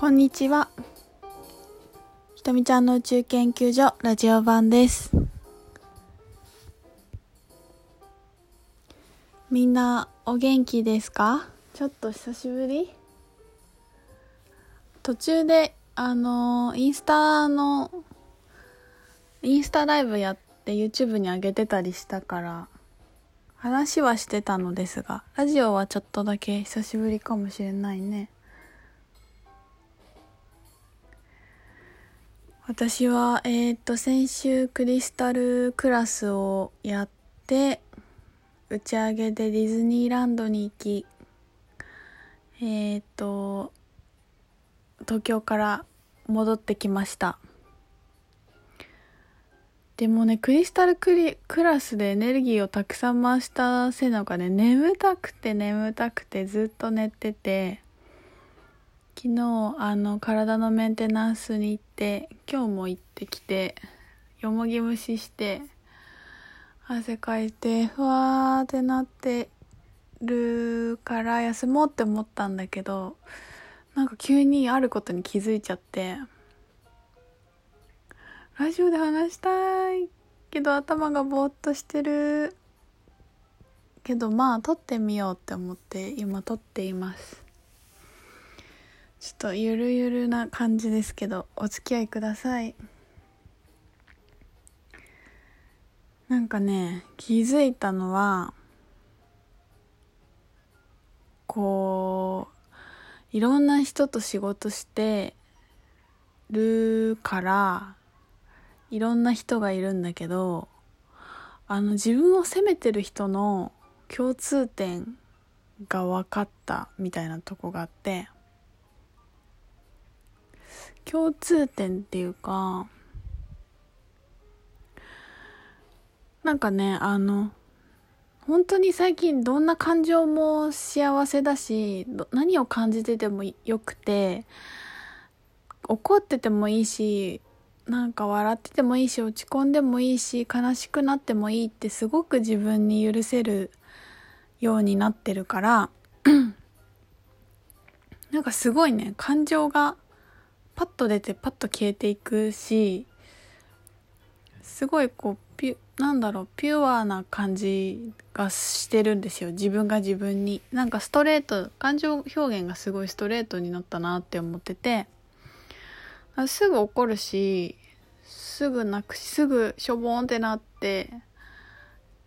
こんにちは。ひとみちゃんの宇宙研究所ラジオ版です。みんなお元気ですか？ちょっと久しぶり？途中で、あのインスタの、インスタライブやって YouTube に上げてたりしたから、話はしてたのですが、ラジオはちょっとだけ久しぶりかもしれないね。私は、えっ、と、先週クリスタルクラスをやって、打ち上げでディズニーランドに行き、えっ、と、東京から戻ってきました。でもね、クリスタルクリクラスでエネルギーをたくさん回したせいなのかね、眠たくて眠たくてずっと寝てて、昨日あの体のメンテナンスに行って今日も行ってきてよもぎ蒸しして汗かいてふわーってなってるから休もうって思ったんだけどなんか急にあることに気づいちゃってラジオで話したいけど頭がぼーっとしてるけどまあ撮ってみようって思って今撮っています。ちょっとゆるゆるな感じですけどお付き合いください。なんかね気づいたのはこういろんな人と仕事してるからいろんな人がいるんだけどあの自分を責めてる人の共通点が分かったみたいなとこがあって共通点っていうかなんかねあの本当に最近どんな感情も幸せだし何を感じててもよくて怒っててもいいしなんか笑っててもいいし落ち込んでもいいし悲しくなってもいいってすごく自分に許せるようになってるから なんかすごいね感情がパッと出てパッと消えていくしすごいこうピュなんだろうピュアな感じがしてるんですよ。自分が自分に。なんかストレート感情表現がすごいストレートになったなって思ってて。すぐ怒るしすぐ泣くしすぐしょぼんってなって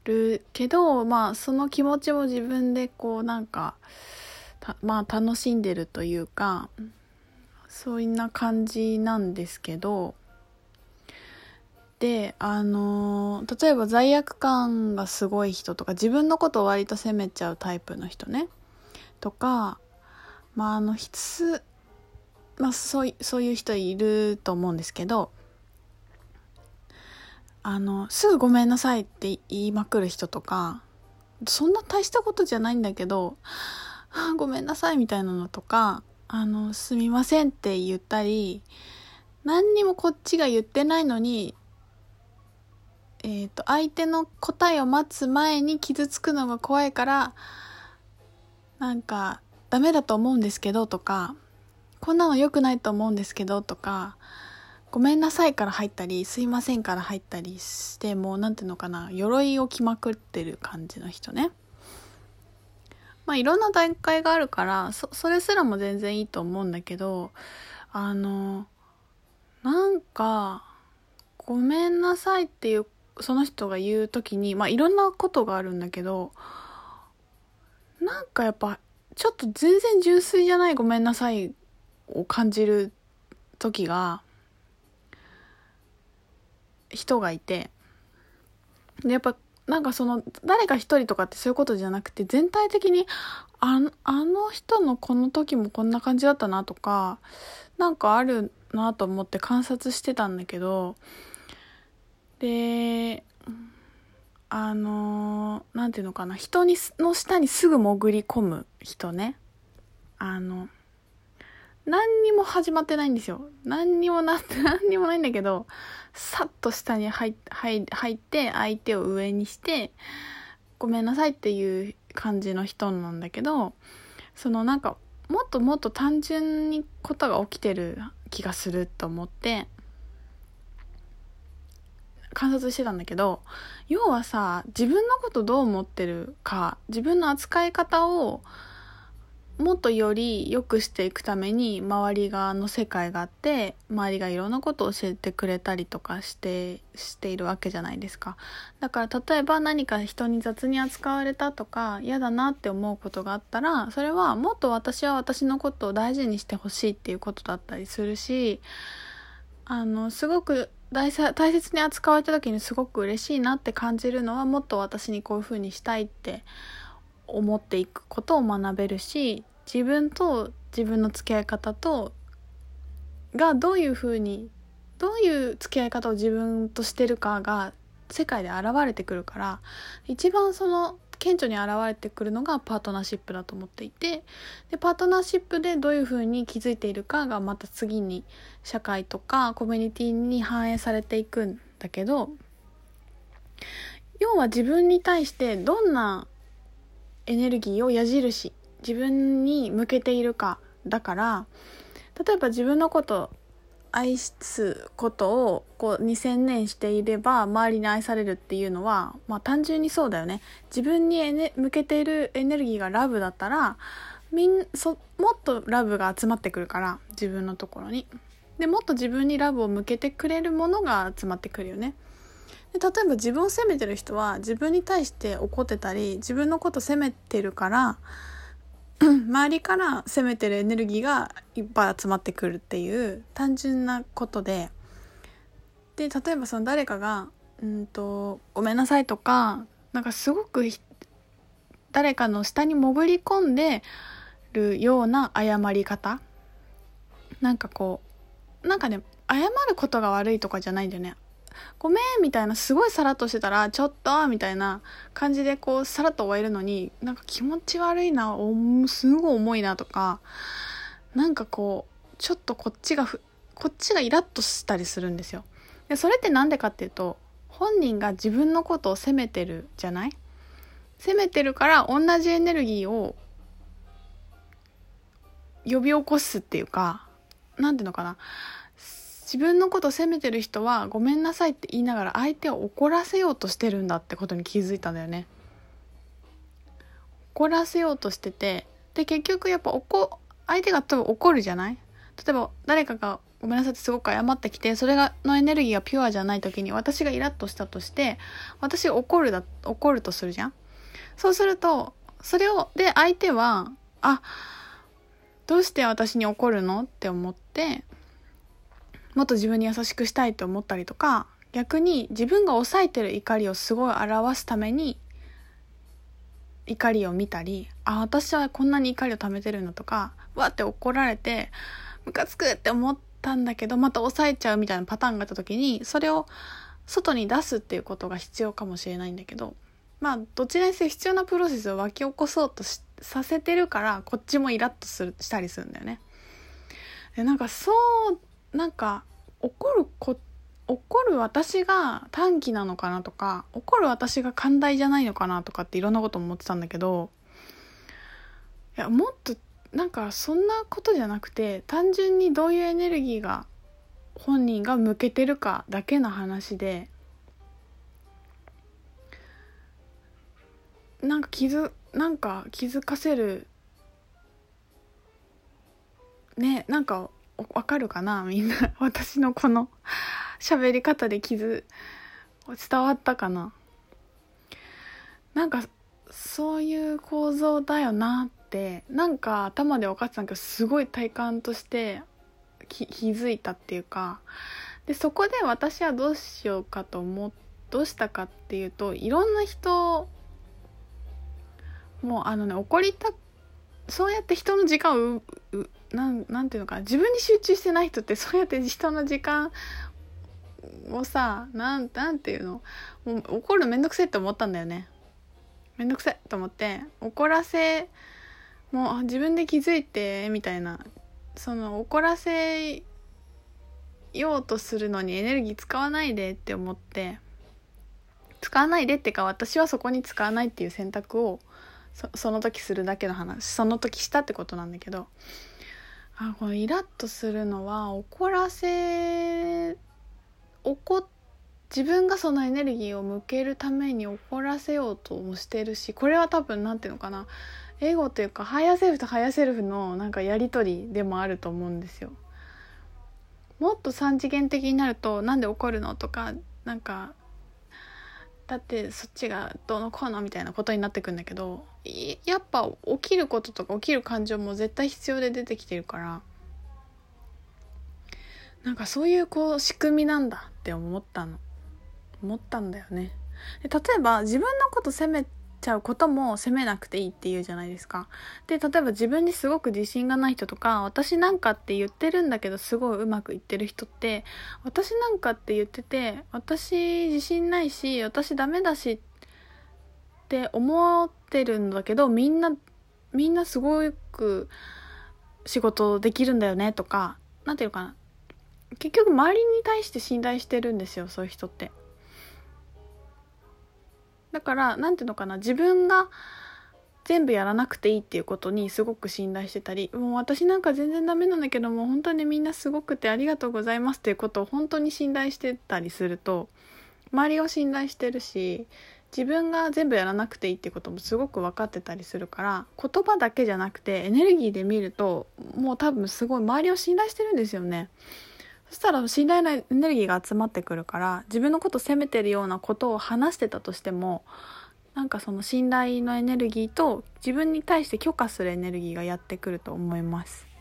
るけどまあその気持ちも自分でこうなんかまあ楽しんでるというかそんな感じなんですけどであの例えば罪悪感がすごい人とか自分のことを割と責めちゃうタイプの人ね。とかまああの質まあそうそういう人いると思うんですけどあのすぐごめんなさいって言いまくる人とかそんな大したことじゃないんだけどあごめんなさいみたいなのとかあの、すみませんって言ったり、何にもこっちが言ってないのに、えっ、ー、と、相手の答えを待つ前に傷つくのが怖いから、なんか、ダメだと思うんですけどとか、こんなの良くないと思うんですけどとか、ごめんなさいから入ったり、すいませんから入ったりして、もうなんていうのかな、鎧を着まくってる感じの人ね。まあいろんな段階があるからそそれすらも全然いいと思うんだけどあのなんかごめんなさいっていうその人が言う時にまあいろんなことがあるんだけどなんかやっぱちょっと全然純粋じゃないごめんなさいを感じる時が人がいてでやっぱなんかその誰か一人とかってそういうことじゃなくて全体的にああの人のこの時もこんな感じだったなとかなんかあるなと思って観察してたんだけどであの何て言うのかな人にの下にすぐ潜り込む人ね。あの何にも始まってないんですよ。何にもなって 何にもないんだけどさっと下に入入入って相手を上にしてごめんなさいっていう感じの人なんだけどそのなんかもっともっと単純にことが起きてる気がすると思って観察してたんだけど要はさ自分のことどう思ってるか自分の扱い方をもっとより良くしていくために周り側の世界があって周りがいろんなことを教えてくれたりとかしてしているわけじゃないですか。だから例えば何か人に雑に扱われたとか嫌だなって思うことがあったらそれはもっと私は私のことを大事にしてほしいっていうことだったりするしあのすごく大大切に扱われた時にすごく嬉しいなって感じるのはもっと私にこういう風にしたいって思っていくことを学べるし自分と自分の付き合い方とがどういうふうにどういう付き合い方を自分としてるかが世界で現れてくるから一番その顕著に現れてくるのがパートナーシップだと思っていてでパートナーシップでどういうふうに気づいているかがまた次に社会とかコミュニティに反映されていくんだけど要は自分に対してどんなエネルギーを矢印自分に向けているかだから例えば自分のこと愛すことをこう2000年していれば周りに愛されるっていうのは、まあ、単純にそうだよね。自分に向けているエネルギーがラブだったらみんそもっとラブが集まってくるから自分のところに。でもっと自分にラブを向けてくれるものが集まってくるよね。で例えば自分を責めてる人は自分に対して怒ってたり自分のこと責めてるから 周りから責めてるエネルギーがいっぱい集まってくるっていう単純なことで。で例えばその誰かが「うんとごめんなさい」とかなんかすごく誰かの下に潜り込んでるような謝り方。なんかこうなんかね謝ることが悪いとかじゃないんだよね。ごめんみたいなすごいさらっとしてたらちょっとみたいな感じでこうさらっと終えるのになんか気持ち悪いなおすごい重いなとかなんかこうちょっとこっちがこっちがイラッとしたりするんですよ。でそれって何でかっていうと本人が自分のことを責めてるじゃない？責めてるから同じエネルギーを呼び起こすっていうか何ていうのかな？自分のこと責めてる人はごめんなさいって言いながら相手を怒らせようとしてるんだってことに気づいたんだよね。怒らせようとしててで結局やっぱ怒相手が多分怒るじゃない？例えば誰かがごめんなさいってすごく謝ってきてそれがのエネルギーがピュアじゃない時に私がイラッとしたとして私怒るだ怒るとするじゃん？そうするとそれをで相手はあどうして私に怒るの？って思ってもっと自分に優しくしたいと思ったりとか逆に自分が抑えてる怒りをすごい表すために怒りを見たりあ私はこんなに怒りを溜めてるのとかわって怒られてムカつくって思ったんだけどまた抑えちゃうみたいなパターンがあった時にそれを外に出すっていうことが必要かもしれないんだけどまあどちらにせよ必要なプロセスを湧き起こそうとさせてるからこっちもイラッとするしたりするんだよね。でなんかそうなんか怒るこ怒る私が短気なのかなとか怒る私が寛大じゃないのかなとかっていろんなこと思ってたんだけどいやもっとなんかそんなことじゃなくて単純にどういうエネルギーが本人が向けてるかだけの話でなんか気づなんか気づかせるねなんかわかるかな？みんな。私のこの 喋り方で傷伝わったかな？なんかそういう構造だよなってなんか頭で分かってたんだけどすごい体感として気づいたっていうか。でそこで私はどうしようかと思どうしたかっていうといろんな人もうあのね怒りたそうやって人の時間をなんなんていうのか自分に集中してない人って そうやって人の時間をさなんなんていうのもう怒るのめんどくせえって思ったんだよね。めんどくせえと思って怒らせもう自分で気づいてみたいな。その怒らせようとするのにエネルギー使わないでって思って使わないでってか私はそこに使わないっていう選択をそその時するだけの話その時したってことなんだけどあこのイラッとするのは怒らせ怒自分がそのエネルギーを向けるために怒らせようともしてるしこれは多分何ていうのかなエゴというかハイヤーセルフとハイヤーセルフのなんかやり取りでもあると思うんですよ。もっと三次元的になると「なんで怒るの?」とかなんかだってそっちがどうのこうのみたいなことになってくんだけどやっぱ起きることとか起きる感情も絶対必要で出てきてるからなんかそういうこう仕組みなんだって思ったの。思ったんだよね。例えば自分のこと責めちゃうことも責めなくていいっていうじゃないですか。で、例えば自分にすごく自信がない人とか、私なんかって言ってるんだけどすごいうまくいってる人って、私なんかって言ってて、私自信ないし、私ダメだしって思ってるんだけど、みんな、みんなすごく仕事できるんだよねとか、なんていうかな。結局周りに対して信頼してるんですよ、そういう人って。だから何ていうのかな自分が全部やらなくていいっていうことにすごく信頼してたりもう私なんか全然ダメなんだけども本当にみんなすごくてありがとうございますっていうことを本当に信頼してたりすると周りを信頼してるし自分が全部やらなくていいっていうこともすごく分かってたりするから言葉だけじゃなくてエネルギーで見るともう多分すごい周りを信頼してるんですよね。そしたら信頼のエネルギーが集まってくるから自分のこと責めてるようなことを話してたとしてもなんかその信頼のエネルギーと自分に対して許可するエネルギーがやってくると思います。